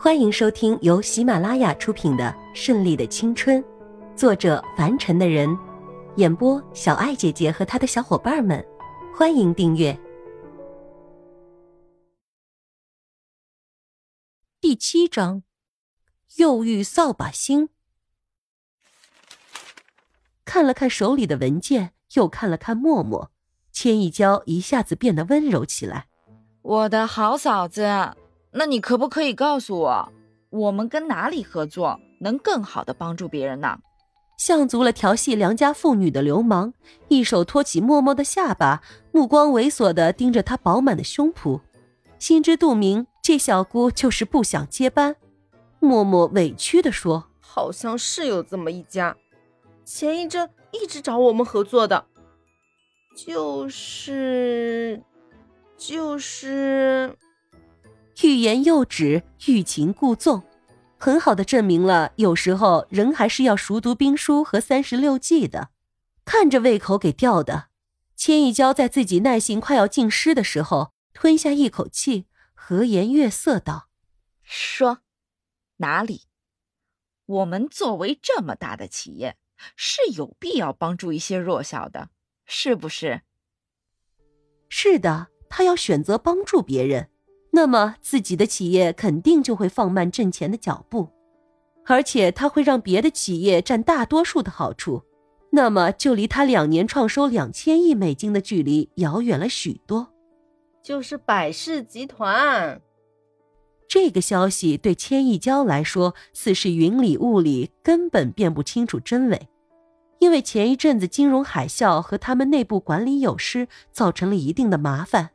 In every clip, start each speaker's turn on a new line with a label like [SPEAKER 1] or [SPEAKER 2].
[SPEAKER 1] 欢迎收听由喜马拉雅出品的《顺利的青春》，作者凡尘的人，演播小爱姐姐和她的小伙伴们。欢迎订阅第七章《又遇扫把星》。看了看手里的文件，又看了看默默，千一娇一下子变得温柔起来。
[SPEAKER 2] 我的好嫂子。那你可不可以告诉我，我们跟哪里合作能更好的帮助别人呢？
[SPEAKER 1] 像足了调戏良家妇女的流氓，一手托起默默的下巴，目光猥琐的盯着她饱满的胸脯，心知肚明，这小姑就是不想接班。默默委屈的说：“
[SPEAKER 3] 好像是有这么一家，前一阵一直找我们合作的，就是，就是。”
[SPEAKER 1] 欲言又止，欲擒故纵，很好的证明了有时候人还是要熟读兵书和三十六计的。看着胃口给吊的，千一娇在自己耐性快要尽失的时候，吞下一口气，和颜悦色道：“
[SPEAKER 2] 说，哪里？我们作为这么大的企业，是有必要帮助一些弱小的，是不是？”“
[SPEAKER 1] 是的，他要选择帮助别人。”那么自己的企业肯定就会放慢挣钱的脚步，而且他会让别的企业占大多数的好处，那么就离他两年创收两千亿美金的距离遥远了许多。
[SPEAKER 3] 就是百事集团。
[SPEAKER 1] 这个消息对千亿娇来说似是云里雾里，根本辨不清楚真伪，因为前一阵子金融海啸和他们内部管理有失，造成了一定的麻烦。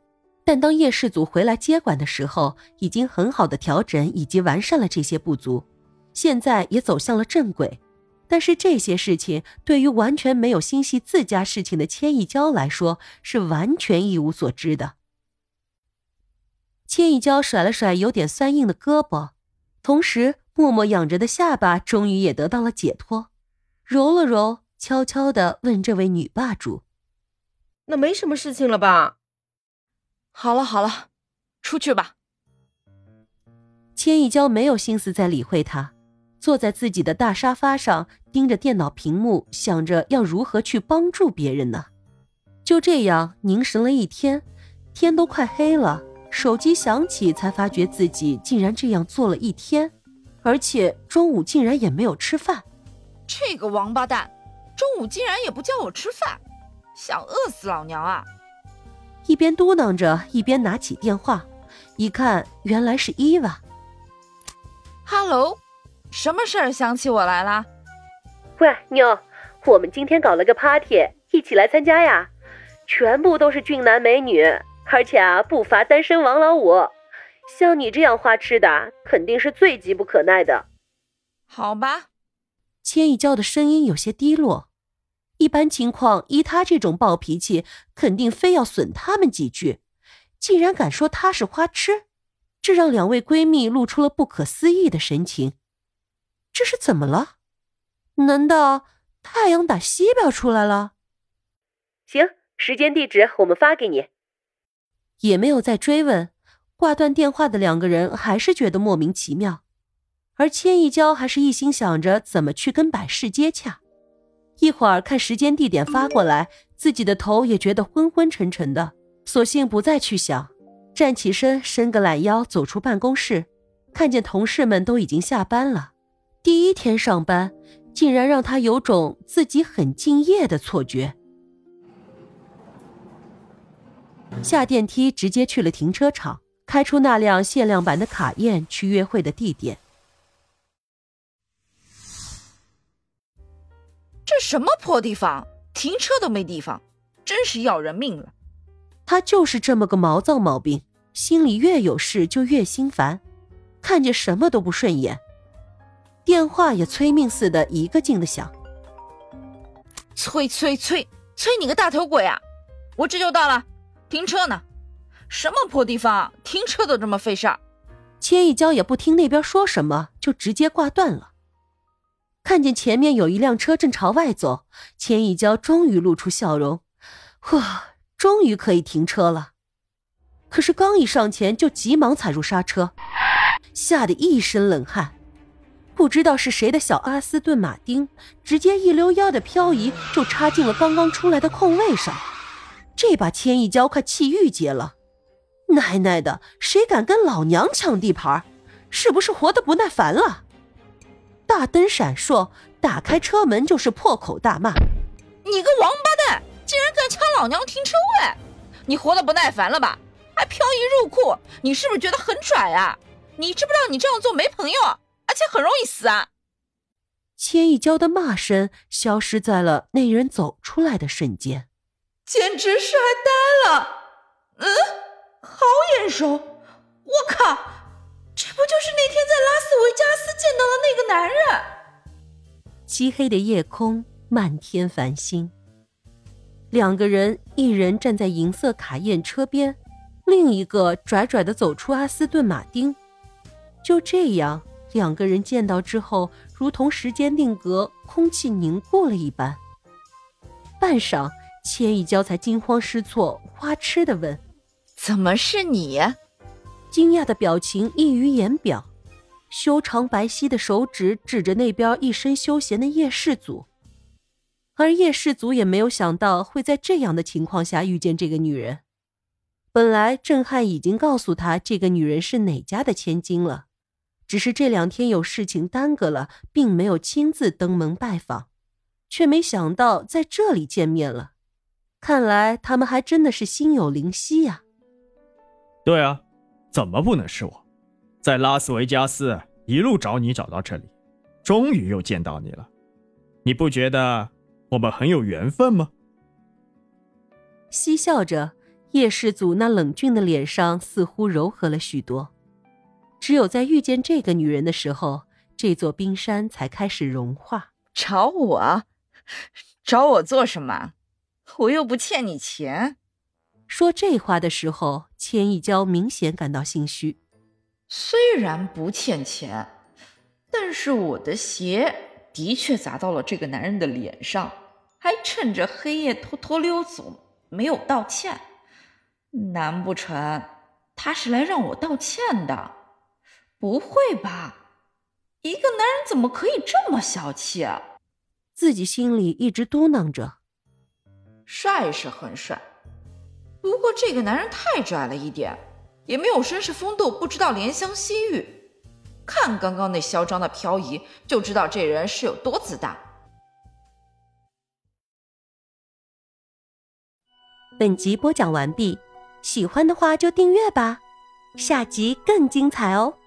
[SPEAKER 1] 但当叶氏组回来接管的时候，已经很好的调整以及完善了这些不足，现在也走向了正轨。但是这些事情对于完全没有心系自家事情的千亿娇来说，是完全一无所知的。千亿娇甩了甩有点酸硬的胳膊，同时默默仰着的下巴终于也得到了解脱，揉了揉，悄悄地问这位女霸主：“
[SPEAKER 3] 那没什么事情了吧？”
[SPEAKER 2] 好了好了，出去吧。
[SPEAKER 1] 千一娇没有心思再理会他，坐在自己的大沙发上，盯着电脑屏幕，想着要如何去帮助别人呢。就这样凝神了一天，天都快黑了，手机响起，才发觉自己竟然这样做了一天，而且中午竟然也没有吃饭。
[SPEAKER 2] 这个王八蛋，中午竟然也不叫我吃饭，想饿死老娘啊！
[SPEAKER 1] 一边嘟囔着，一边拿起电话，一看原来是伊娃。
[SPEAKER 2] Hello，什么事儿想起我来了？
[SPEAKER 4] 喂，妞，我们今天搞了个 party，一起来参加呀！全部都是俊男美女，而且啊不乏单身王老五。像你这样花痴的，肯定是最急不可耐的。
[SPEAKER 2] 好吧，
[SPEAKER 1] 千一娇的声音有些低落。一般情况，依她这种暴脾气，肯定非要损他们几句，竟然敢说她是花痴，这让两位闺蜜露出了不可思议的神情。这是怎么了？难道太阳打西边出来了？
[SPEAKER 4] 行，时间地址我们发给你。
[SPEAKER 1] 也没有再追问，挂断电话的两个人还是觉得莫名其妙，而千一娇还是一心想着怎么去跟百事接洽。一会儿看时间地点发过来，自己的头也觉得昏昏沉沉的，索性不再去想，站起身，伸个懒腰，走出办公室，看见同事们都已经下班了，第一天上班，竟然让他有种自己很敬业的错觉。下电梯，直接去了停车场，开出那辆限量版的卡宴去约会的地点。
[SPEAKER 2] 这什么破地方，停车都没地方，真是要人命了。
[SPEAKER 1] 他就是这么个毛躁毛病，心里越有事就越心烦，看见什么都不顺眼。电话也催命似的，一个劲的响。
[SPEAKER 2] 催催催催你个大头鬼啊！我这就到了，停车呢。什么破地方，停车都这么费事儿。
[SPEAKER 1] 千一娇也不听那边说什么，就直接挂断了。看见前面有一辆车正朝外走，千一娇终于露出笑容，哇，终于可以停车了。可是刚一上前，就急忙踩住刹车，吓得一身冷汗。不知道是谁的小阿斯顿马丁，直接一溜腰的漂移就插进了刚刚出来的空位上，这把千亿娇快气郁结了。奶奶的，谁敢跟老娘抢地盘？是不是活得不耐烦了？大灯闪烁，打开车门就是破口大骂：“
[SPEAKER 2] 你个王八蛋，竟然敢抢老娘停车位！你活得不耐烦了吧？还漂移入库，你是不是觉得很拽啊？你知不知道你这样做没朋友？”而且很容易死啊！
[SPEAKER 1] 千亿娇的骂声消失在了那人走出来的瞬间，
[SPEAKER 2] 简直帅呆了！嗯，好眼熟！我靠，这不就是那天在拉斯维加？
[SPEAKER 1] 漆黑的夜空，漫天繁星，两个人，一人站在银色卡宴车边，另一个拽拽的走出阿斯顿马丁，就这样。两个人见到之后，如同时间定格，空气凝固了一般。半晌，千一娇才惊慌失措、花痴的问：“
[SPEAKER 2] 怎么是你？”
[SPEAKER 1] 惊讶的表情溢于言表，修长白皙的手指指着那边一身休闲的叶氏族，而叶氏族也没有想到会在这样的情况下遇见这个女人。本来郑汉已经告诉他这个女人是哪家的千金了。只是这两天有事情耽搁了，并没有亲自登门拜访，却没想到在这里见面了。看来他们还真的是心有灵犀呀。
[SPEAKER 5] 对啊，怎么不能是我？在拉斯维加斯一路找你找到这里，终于又见到你了。你不觉得我们很有缘分吗？
[SPEAKER 1] 嬉笑着，叶世祖那冷峻的脸上似乎柔和了许多。只有在遇见这个女人的时候，这座冰山才开始融化。
[SPEAKER 2] 找我？找我做什么？我又不欠你钱。
[SPEAKER 1] 说这话的时候，千亿娇明显感到心虚。
[SPEAKER 2] 虽然不欠钱，但是我的鞋的确砸到了这个男人的脸上，还趁着黑夜偷偷溜走，没有道歉。难不成他是来让我道歉的？不会吧，一个男人怎么可以这么小气啊？
[SPEAKER 1] 自己心里一直嘟囔着。
[SPEAKER 2] 帅是很帅，不过这个男人太拽了一点，也没有绅士风度，不知道怜香惜玉。看刚刚那嚣张的漂移，就知道这人是有多自大。
[SPEAKER 1] 本集播讲完毕，喜欢的话就订阅吧，下集更精彩哦。